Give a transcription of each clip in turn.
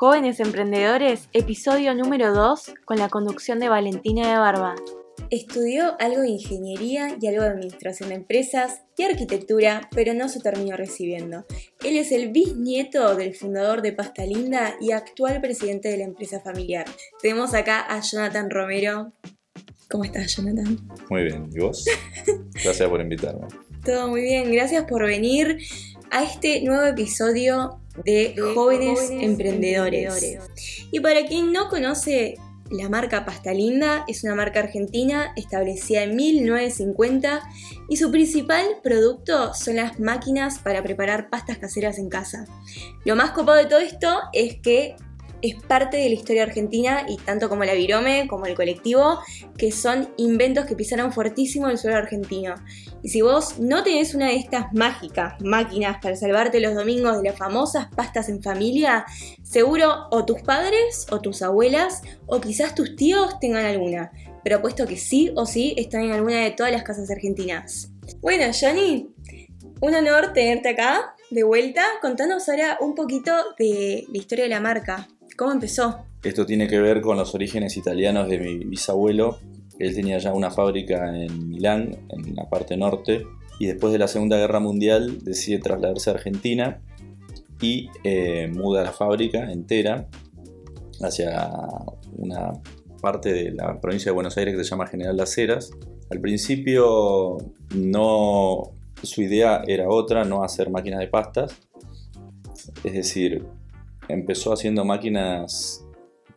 Jóvenes Emprendedores, episodio número 2, con la conducción de Valentina de Barba. Estudió algo de ingeniería y algo de administración de empresas y arquitectura, pero no se terminó recibiendo. Él es el bisnieto del fundador de Pasta Linda y actual presidente de la empresa familiar. Tenemos acá a Jonathan Romero. ¿Cómo estás, Jonathan? Muy bien, ¿y vos? Gracias por invitarme. Todo muy bien, gracias por venir a este nuevo episodio de, Jóvenes, Emprendedores. Y para quien no conoce la marca Pasta Linda es una marca argentina establecida en 1950 y su principal producto son las máquinas para preparar pastas caseras en casa. Lo más copado de todo esto es que es parte de la historia argentina y tanto como la Virome como el colectivo, que son inventos que pisaron fuertísimo el suelo argentino. Y si vos no tenés una de estas mágicas máquinas para salvarte los domingos de las famosas pastas en familia, seguro o tus padres o tus abuelas o quizás tus tíos tengan alguna. Pero apuesto que sí o sí están en alguna de todas las casas argentinas. Bueno, Johnny, un honor tenerte acá de vuelta. Contanos ahora un poquito de la historia de la marca. ¿Cómo empezó? Esto tiene que ver con los orígenes italianos de mi bisabuelo. Él tenía ya una fábrica en Milán, en la parte norte, y después de la Segunda Guerra Mundial decide trasladarse a Argentina y eh, muda la fábrica entera hacia una parte de la provincia de Buenos Aires que se llama General Las Heras. Al principio no, su idea era otra, no hacer máquinas de pastas, es decir, empezó haciendo máquinas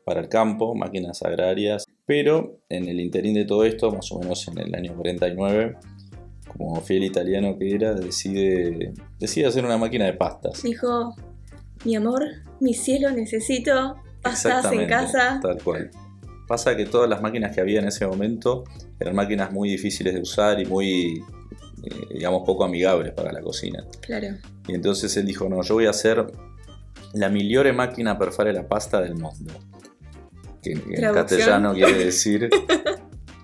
para el campo, máquinas agrarias, pero en el interín de todo esto, más o menos en el año 49, como fiel italiano que era, decide, decide hacer una máquina de pastas. Dijo, mi amor, mi cielo, necesito pastas en casa. Tal cual. Pasa que todas las máquinas que había en ese momento eran máquinas muy difíciles de usar y muy, eh, digamos, poco amigables para la cocina. Claro. Y entonces él dijo, no, yo voy a hacer la migliore máquina per fare la pasta del mundo. Que en castellano quiere decir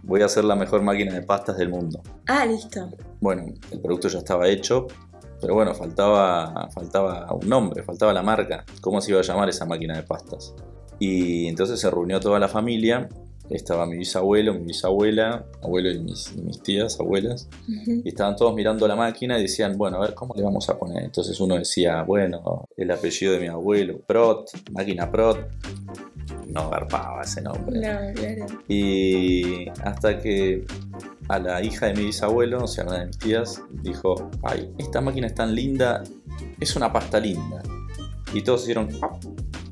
voy a hacer la mejor máquina de pastas del mundo. Ah, listo. Bueno, el producto ya estaba hecho, pero bueno, faltaba, faltaba un nombre, faltaba la marca. ¿Cómo se iba a llamar esa máquina de pastas? Y entonces se reunió toda la familia estaba mi bisabuelo, mi bisabuela, abuelo y mis, tías, abuelas, y estaban todos mirando la máquina y decían, bueno, a ver, ¿cómo le vamos a poner? Entonces uno decía, bueno, el apellido de mi abuelo, Prot, máquina Prot, no garpaba ese nombre. No, claro. Y hasta que a la hija de mi bisabuelo, o sea, una de mis tías, dijo, ay, esta máquina es tan linda, es una pasta linda. Y todos hicieron,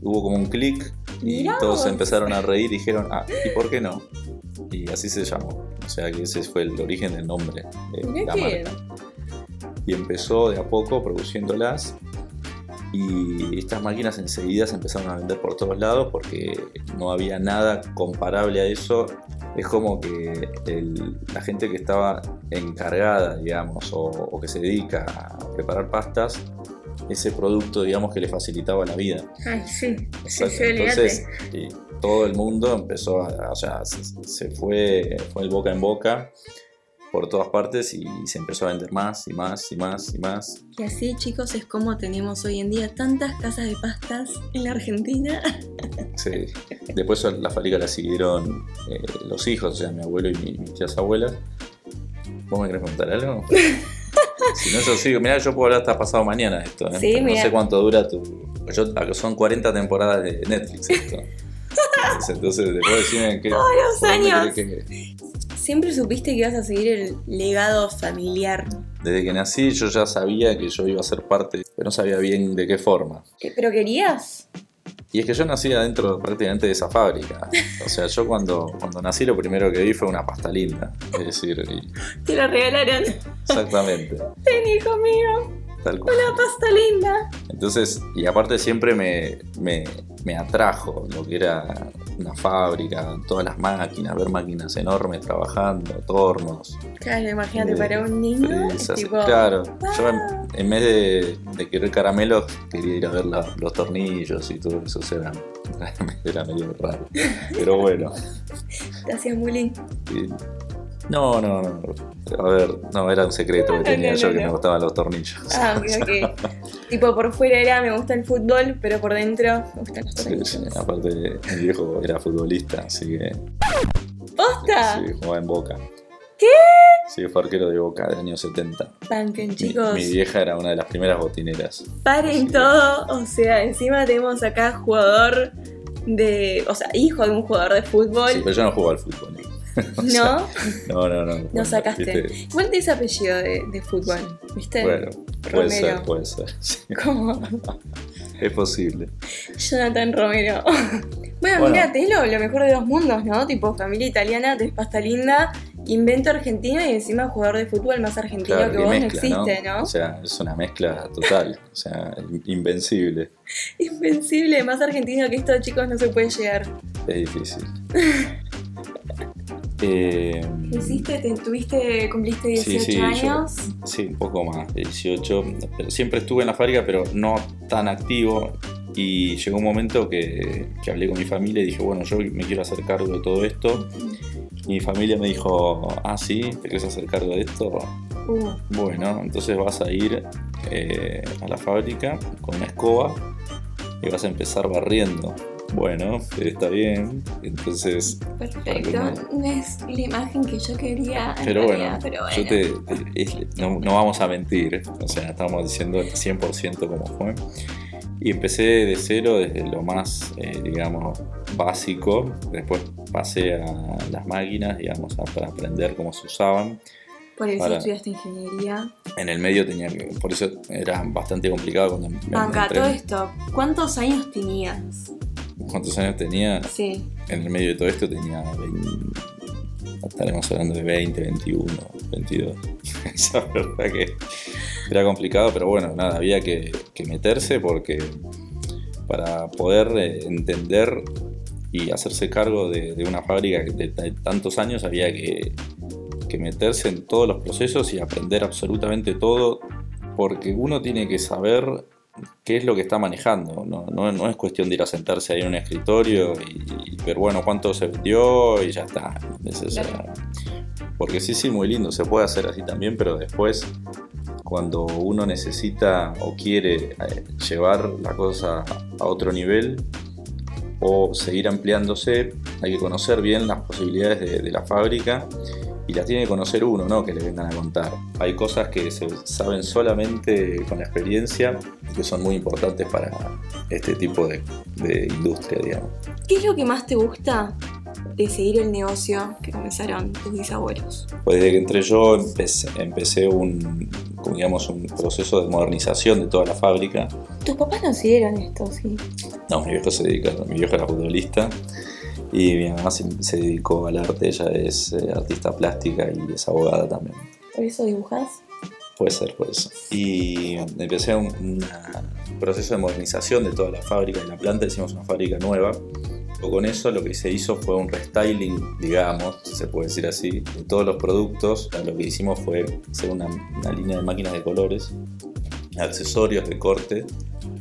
hubo como un clic y todos empezaron a reír y dijeron, ah, ¿y por qué no? Y así se llamó. O sea que ese fue el origen del nombre de la marca. Y empezó de a poco produciéndolas. Y estas máquinas enseguida se empezaron a vender por todos lados porque no había nada comparable a eso. Es como que la gente que estaba encargada, digamos, o que se dedica a preparar pastas, ese producto, digamos, que le facilitaba la vida. Ay, sí, sí, Entonces, y todo el mundo empezó a, o sea, se, fue, fue el boca en boca por todas partes y se empezó a vender más y más y más y más. Y así, chicos, es como tenemos hoy en día tantas casas de pastas en la Argentina. Sí. Después la fábrica la siguieron eh, los hijos, o sea, mi abuelo y mis tías abuelas. ¿Vos me querés contar algo? Si no, yo sigo. Mirá, yo puedo hablar hasta pasado mañana esto. ¿eh? no sé cuánto dura tu. Yo, son 40 temporadas de Netflix esto. Entonces, después decirme que. Todos los años. Siempre supiste que ibas a seguir el legado familiar. Desde que nací, yo ya sabía que yo iba a ser parte, pero no sabía bien de qué forma. ¿Pero querías? Y es que yo nací adentro prácticamente de esa fábrica. O sea, yo cuando, cuando nací lo primero que vi fue una pasta linda. Es decir, te la regalaron. Exactamente. Ten, hijo mío. Una pasta linda. Entonces, y aparte siempre me, me, atrajo lo que era una fábrica, todas las máquinas, ver máquinas enormes trabajando, tornos. Claro, imagínate, eh, para un niño. claro, yo en, vez de, querer caramelos, quería ir a ver los tornillos y todo eso. era, era medio raro. Pero bueno. Te hacías bullying. No, no, no. A ver, no, era un secreto que tenía no, yo no, que me gustaban los tornillos. Ah, ok, ok. tipo, por fuera era me gusta el fútbol, pero por dentro me gustan los tornillos. sí, aparte, mi viejo era futbolista, así que ¡Posta! sí, jugaba en Boca. ¿Qué? Sí, fue arquero de Boca del año 70. Banquen, Mi, chicos. mi vieja era una de las primeras botineras. Paren todo. O sea, encima tenemos acá jugador de. O sea, hijo de un jugador de fútbol. Sí, pero yo no juego al fútbol. ¿No? sea, no, no, no. No sacaste. ¿viste? Te ese apellido de, de fútbol, ¿viste? Bueno, puede ser, puede ser. sí, Como es posible. Jonathan Romero. bueno, Bueno. mira, tenés lo, lo mejor de dos mundos, ¿no? Tipo familia italiana, tenés pasta linda, invento argentino y encima jugador de fútbol más argentino Claro, que vos mezcla, no existe, ¿no? O sea, es una mezcla total. O sea, invencible. Invencible, más argentino que esto, chicos, no se puede llegar. Es difícil. Eh, ¿Qué hiciste? ¿Te, tuviste, cumpliste 18 Sí, sí, yo- años? Sí, un poco más, de 18. Pero siempre estuve en la fábrica, pero no tan activo. Y llegó un momento que, que hablé con mi familia y dije, bueno, yo me quiero hacer cargo de todo esto. Y mi familia me dijo, ah, sí, ¿te quieres hacer cargo de esto? Uh, Bueno, entonces vas a ir eh, a la fábrica con una escoba y vas a empezar barriendo. Bueno, está bien. Entonces, perfecto. No es la imagen que yo quería. pero bueno, pero yo te, te- no, no vamos a mentir. O sea, estamos diciendo 100% como fue. Y empecé de cero desde lo más, eh, digamos, básico. Después pasé a las máquinas, digamos, a- para aprender cómo se usaban. Por eso para- estudiaste ingeniería. En el medio tenía que, por eso era bastante complicado cuando me, me Banca, entré. todo esto, ¿cuántos años tenías? ¿Cuántos años tenía? Sí. En el medio de todo esto tenía 20, estaremos hablando de 20, 21, 22. Esa verdad que era complicado, pero bueno, nada, había que, que meterse porque para poder eh, entender y hacerse cargo de, de una fábrica de, de tantos años había que, que meterse en todos los procesos y aprender absolutamente todo porque uno tiene que saber qué es lo que está manejando. No, no- no es cuestión de ir a sentarse ahí en un escritorio y, y ver, bueno, cuánto se vendió y ya está. Es- es- Claro. Porque sí, sí, muy lindo, se puede hacer así también, pero después, cuando uno necesita o quiere eh, llevar la cosa a otro nivel o seguir ampliándose, hay que conocer bien las posibilidades de, de la fábrica y las tiene que conocer uno, no que le vengan a contar. Hay cosas que se saben solamente con la experiencia y que son muy importantes para este tipo de, de industria, digamos. ¿Qué es lo que más te gusta de seguir el negocio que comenzaron tus bisabuelos? Pues desde que entré yo empecé, empecé un, digamos, un proceso de modernización de toda la fábrica. Tus papás no siguieron esto, sí. No, mi viejo se dedica, mi viejo era futbolista y mi mamá se, se dedicó al arte, ella es eh, artista plástica y es abogada también. ¿Por eso dibujas? Puede ser por eso. Y empecé un, una- proceso de modernización de toda la fábrica de la planta, hicimos una fábrica nueva. O con eso lo que se hizo fue un restyling, digamos, si se puede decir así, de todos los productos. Lo que hicimos fue hacer una, una línea de máquinas de colores, accesorios de corte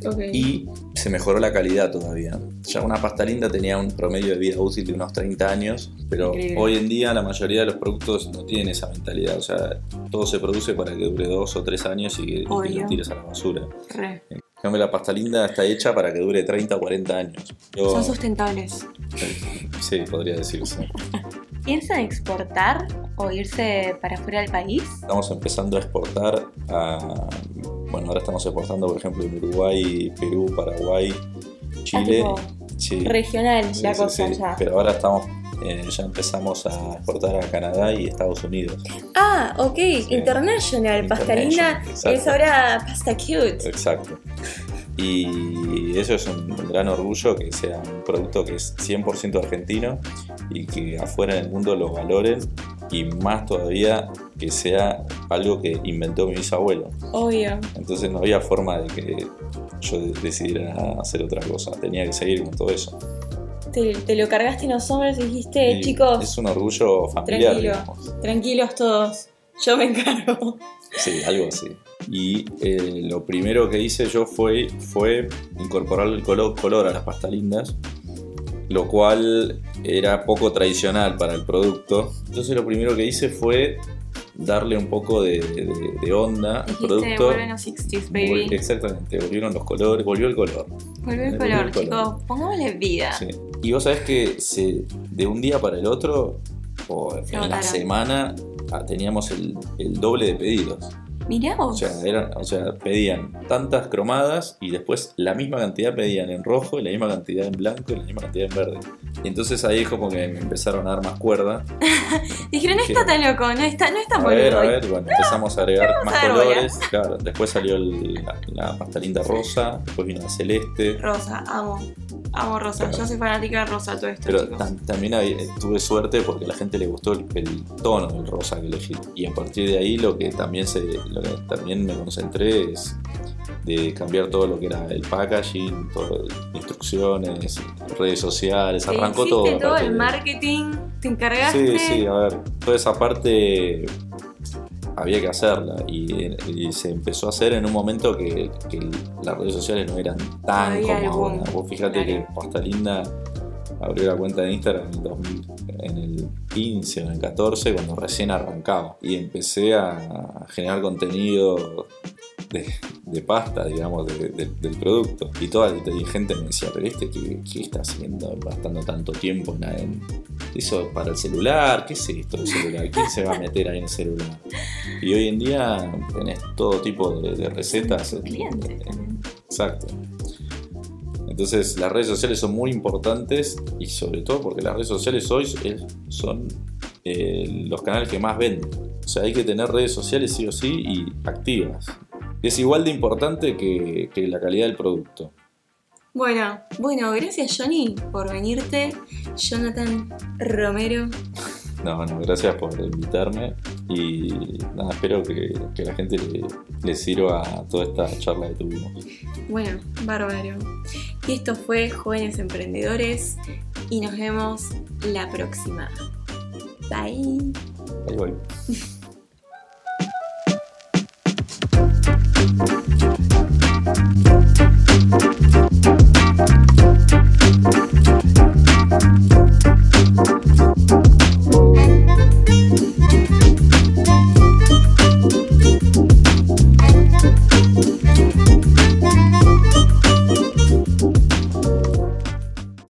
Ok. y se mejoró la calidad todavía. Ya una pasta linda tenía un promedio de vida útil de unos 30 años, pero Increíble. hoy en día la mayoría de los productos no tienen esa mentalidad. O sea, todo se produce para que dure dos o tres años y que, y que lo tires a la basura. Re. En cambio, la pasta linda está hecha para que dure 30 o 40 años. Yo- Son sustentables. sí, podría decirse. ¿Piensan exportar o irse para fuera del país? Estamos empezando a exportar a. Bueno, ahora estamos exportando, por ejemplo, en Uruguay, Perú, Paraguay, Chile. tipo Sí. Regional Sí, la sí, cosa sí. ya. Pero ahora estamos, eh, ya empezamos a exportar a Canadá y Estados Unidos. Ah, ok. International. Pasta linda International, exacto. es ahora pasta cute. Exacto. Y eso es un gran orgullo que sea un producto que es 100% argentino y que afuera en el mundo lo valoren y más todavía que sea algo que inventó mi bisabuelo. Obvio. Entonces no había forma de que yo de- decidiera hacer otra cosa, tenía que seguir con todo eso. Te, te lo cargaste en los hombros y dijiste, Y chicos, Es un orgullo familiar, tranquilo. digamos. tranquilos todos. Yo me encargo. Sí, algo así. Y eh, lo primero que hice yo fue, fue incorporar el color, color a las pastas lindas. lo cual era poco tradicional para el producto. Entonces lo primero que hice fue darle un poco de, de- de onda al producto. vuelven los 60s, baby. Exactamente, volvieron los colores, volvió el color. Volvió el volvió color, el color. chicos. Pongámosle vida. Sí. Y vos sabés que se, de un día para el otro, o en la semana, ah, teníamos el, el doble de pedidos. Mirá O vos. sea, eran, o sea, pedían tantas cromadas y después la misma cantidad pedían en rojo y la misma cantidad en blanco y la misma cantidad en verde. Y entonces ahí como que me empezaron a dar más cuerda. Dijeron, no está tan loco, no está, no está A ver, a ver, bueno, empezamos a agregar más colores. Claro, después salió el- la, la pasta linda rosa, después vino la celeste. Rosa, amo. Amo Rosa. Claro. Yo soy fanática de Rosa, todo esto, Pero también hay- tuve suerte porque a la gente le gustó el, el tono del rosa que elegí. Y a partir de ahí lo que también se, lo que también me concentré es de cambiar todo lo que era el packaging, todo, instrucciones, redes sociales, arrancó todo. todo el de- marketing, te encargaste. Sí, sí, a ver, toda esa parte había que hacerla y, y se empezó a hacer en un momento que, que las redes sociales no eran tan como ahora. Vos fíjate Claro. que Pasta Linda abrió la cuenta de Instagram en el, 2000 en el 15 o en el 14 cuando recién arrancaba y empecé a generar contenido de, de pasta, digamos, de- de- del producto. Y toda la gente me decía, pero este, ¿qué, qué está haciendo? Gastando tanto tiempo en, en- eso para el celular, ¿qué es esto del celular? ¿Quién se va a meter ahí en el celular? Y hoy en día tenés todo tipo de, recetas. Clientes también. Exacto. Entonces las redes sociales son muy importantes y sobre todo porque las redes sociales hoy son eh, los canales que más venden. O sea, hay que tener redes sociales sí o sí y activas. Es igual de importante que, que la calidad del producto. Bueno, bueno, gracias Johnny por venirte. Jonathan Romero. No, no, gracias por invitarme y nada, espero que, la gente le, le sirva toda esta charla que tuvimos. Bueno, bárbaro. Y esto fue Jóvenes Emprendedores y nos vemos la próxima. Bye. Ahí voy.